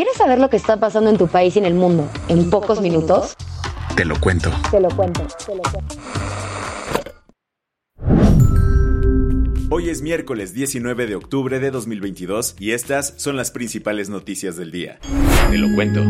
¿Quieres saber lo que está pasando en tu país y en el mundo en pocos minutos? Te lo cuento. Te lo cuento. Te lo cuento. Hoy es miércoles 19 de octubre de 2022 y estas son las principales noticias del día. Te lo cuento.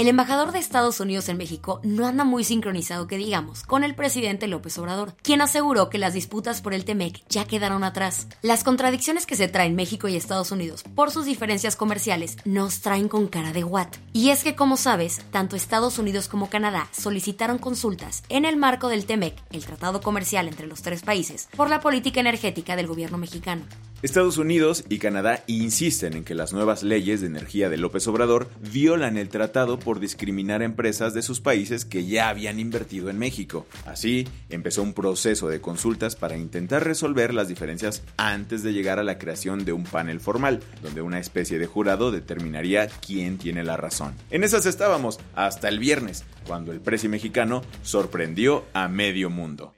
El embajador de Estados Unidos en México no anda muy sincronizado que digamos con el presidente López Obrador, quien aseguró que las disputas por el TEMEC ya quedaron atrás. Las contradicciones que se traen México y Estados Unidos por sus diferencias comerciales nos traen con cara de what. Y es que como sabes, tanto Estados Unidos como Canadá solicitaron consultas en el marco del TEMEC, el tratado comercial entre los tres países, por la política energética del gobierno mexicano. Estados Unidos y Canadá insisten en que las nuevas leyes de energía de López Obrador violan el tratado por discriminar a empresas de sus países que ya habían invertido en México. Así, empezó un proceso de consultas para intentar resolver las diferencias antes de llegar a la creación de un panel formal, donde una especie de jurado determinaría quién tiene la razón. En esas estábamos hasta el viernes, cuando el precio mexicano sorprendió a medio mundo.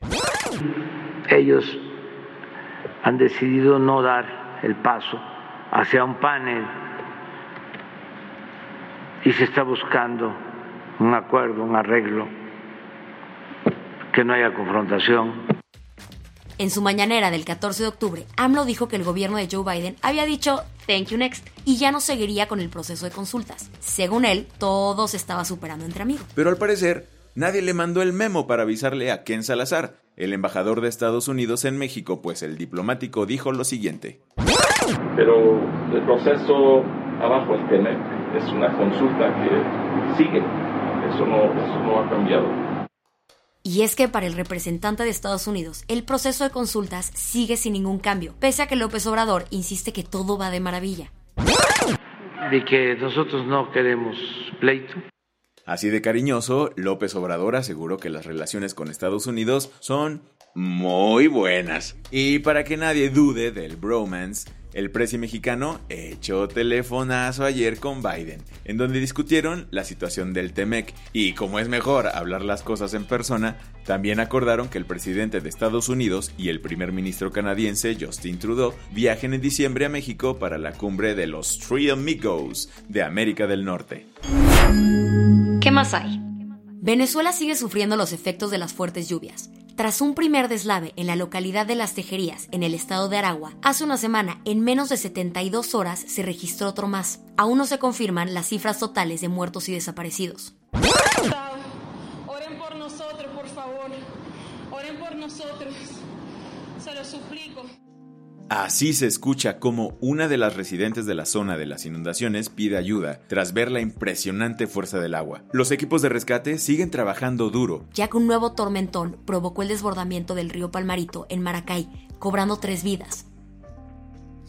Ellos han decidido no dar el paso hacia un panel y se está buscando un acuerdo, un arreglo, que no haya confrontación. En su mañanera del 14 de octubre, AMLO dijo que el gobierno de Joe Biden había dicho thank you next y ya no seguiría con el proceso de consultas. Según él, todo se estaba superando entre amigos. Pero al parecer, nadie le mandó el memo para avisarle a Ken Salazar, el embajador de Estados Unidos en México, pues el diplomático dijo lo siguiente. Pero el proceso abajo el TEMEC es una consulta que sigue, eso no, eso no ha cambiado. Y es que para el representante de Estados Unidos, el proceso de consultas sigue sin ningún cambio, pese a que López Obrador insiste que todo va de maravilla. De que nosotros no queremos pleito. Así de cariñoso, López Obrador aseguró que las relaciones con Estados Unidos son muy buenas. Y para que nadie dude del bromance, el presi mexicano echó telefonazo ayer con Biden, en donde discutieron la situación del TEMEC y como es mejor hablar las cosas en persona, también acordaron que el presidente de Estados Unidos y el primer ministro canadiense Justin Trudeau viajen en diciembre a México para la cumbre de los Three Amigos de América del Norte. ¿Qué más hay? Venezuela sigue sufriendo los efectos de las fuertes lluvias. Tras un primer deslave en la localidad de Las Tejerías, en el estado de Aragua, hace una semana, en menos de 72 horas, se registró otro más. Aún no se confirman las cifras totales de muertos y desaparecidos. Oren por nosotros, por favor. Oren por nosotros. Se lo suplico. Así se escucha como una de las residentes de la zona de las inundaciones pide ayuda tras ver la impresionante fuerza del agua. Los equipos de rescate siguen trabajando duro, ya que un nuevo tormentón provocó el desbordamiento del río Palmarito en Maracay, cobrando tres vidas.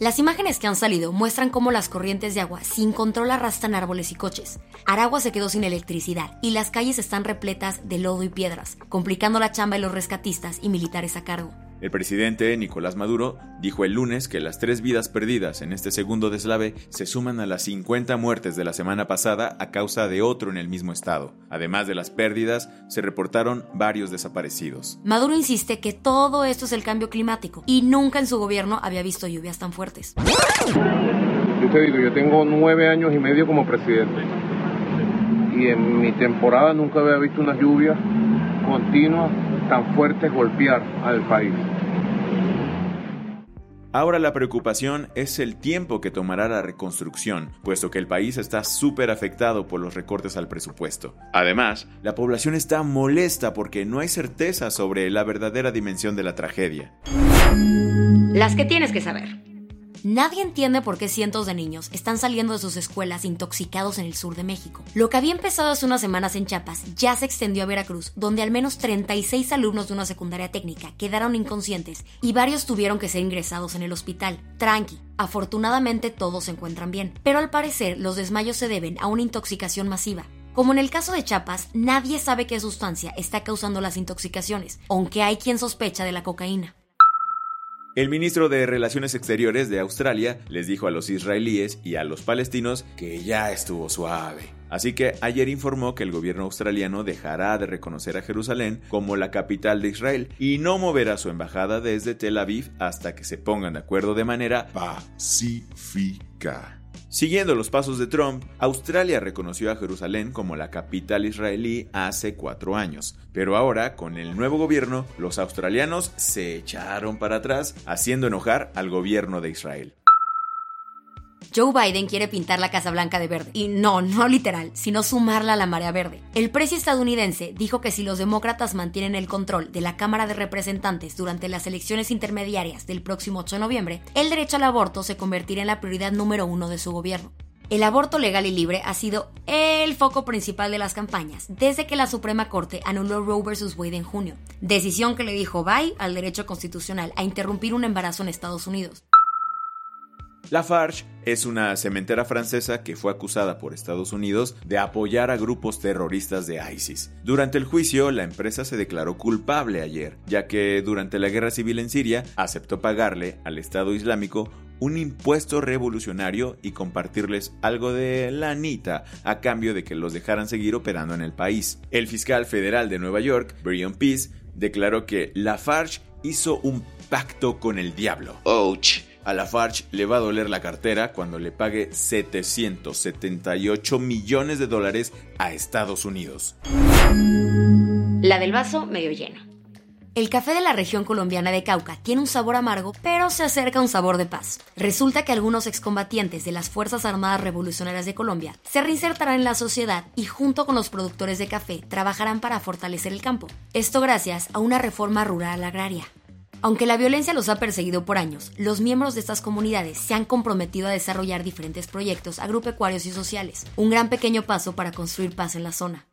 Las imágenes que han salido muestran cómo las corrientes de agua sin control arrastran árboles y coches. Aragua se quedó sin electricidad y las calles están repletas de lodo y piedras, complicando la chamba de los rescatistas y militares a cargo. El presidente Nicolás Maduro dijo el lunes que las tres vidas perdidas en este segundo deslave se suman a las 50 muertes de la semana pasada a causa de otro en el mismo estado. Además de las pérdidas, se reportaron varios desaparecidos. Maduro insiste que todo esto es el cambio climático y nunca en su gobierno había visto lluvias tan fuertes. Yo te digo, yo tengo nueve años y medio como presidente y en mi temporada nunca había visto una lluvia continua tan fuerte golpear al país. Ahora la preocupación es el tiempo que tomará la reconstrucción, puesto que el país está súper afectado por los recortes al presupuesto. Además, la población está molesta porque no hay certeza sobre la verdadera dimensión de la tragedia. Las que tienes que saber. Nadie entiende por qué cientos de niños están saliendo de sus escuelas intoxicados en el sur de México. Lo que había empezado hace unas semanas en Chiapas ya se extendió a Veracruz, donde al menos 36 alumnos de una secundaria técnica quedaron inconscientes y varios tuvieron que ser ingresados en el hospital. Tranqui, afortunadamente todos se encuentran bien, pero al parecer los desmayos se deben a una intoxicación masiva. Como en el caso de Chiapas, nadie sabe qué sustancia está causando las intoxicaciones, aunque hay quien sospecha de la cocaína. El ministro de Relaciones Exteriores de Australia les dijo a los israelíes y a los palestinos que ya estuvo suave. Así que ayer informó que el gobierno australiano dejará de reconocer a Jerusalén como la capital de Israel y no moverá su embajada desde Tel Aviv hasta que se pongan de acuerdo de manera pacífica. Siguiendo los pasos de Trump, Australia reconoció a Jerusalén como la capital israelí hace cuatro años, pero ahora, con el nuevo gobierno, los australianos se echaron para atrás, haciendo enojar al gobierno de Israel. Joe Biden quiere pintar la Casa Blanca de verde. Y no, no literal, sino sumarla a la marea verde. El precio estadounidense dijo que si los demócratas mantienen el control de la Cámara de Representantes durante las elecciones intermediarias del próximo 8 de noviembre, el derecho al aborto se convertirá en la prioridad número uno de su gobierno. El aborto legal y libre ha sido el foco principal de las campañas desde que la Suprema Corte anuló Roe vs. Wade en junio, decisión que le dijo bye al derecho constitucional a interrumpir un embarazo en Estados Unidos. Lafarge es una cementera francesa que fue acusada por Estados Unidos de apoyar a grupos terroristas de ISIS. Durante el juicio, la empresa se declaró culpable ayer, ya que durante la guerra civil en Siria aceptó pagarle al Estado Islámico un impuesto revolucionario y compartirles algo de lanita a cambio de que los dejaran seguir operando en el país. El fiscal federal de Nueva York, Brian Peace, declaró que Lafarge hizo un pacto con el diablo. Ouch a Lafarge le va a doler la cartera cuando le pague 778 millones de dólares a Estados Unidos. La del vaso medio lleno. El café de la región colombiana de Cauca tiene un sabor amargo, pero se acerca a un sabor de paz. Resulta que algunos excombatientes de las Fuerzas Armadas Revolucionarias de Colombia se reinsertarán en la sociedad y junto con los productores de café trabajarán para fortalecer el campo. Esto gracias a una reforma rural agraria. Aunque la violencia los ha perseguido por años, los miembros de estas comunidades se han comprometido a desarrollar diferentes proyectos agropecuarios y sociales, un gran pequeño paso para construir paz en la zona.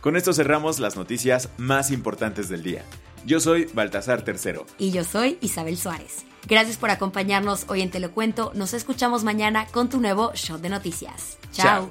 Con esto cerramos las noticias más importantes del día. Yo soy Baltasar Tercero. Y yo soy Isabel Suárez. Gracias por acompañarnos hoy en Te lo cuento. Nos escuchamos mañana con tu nuevo show de noticias. Chao.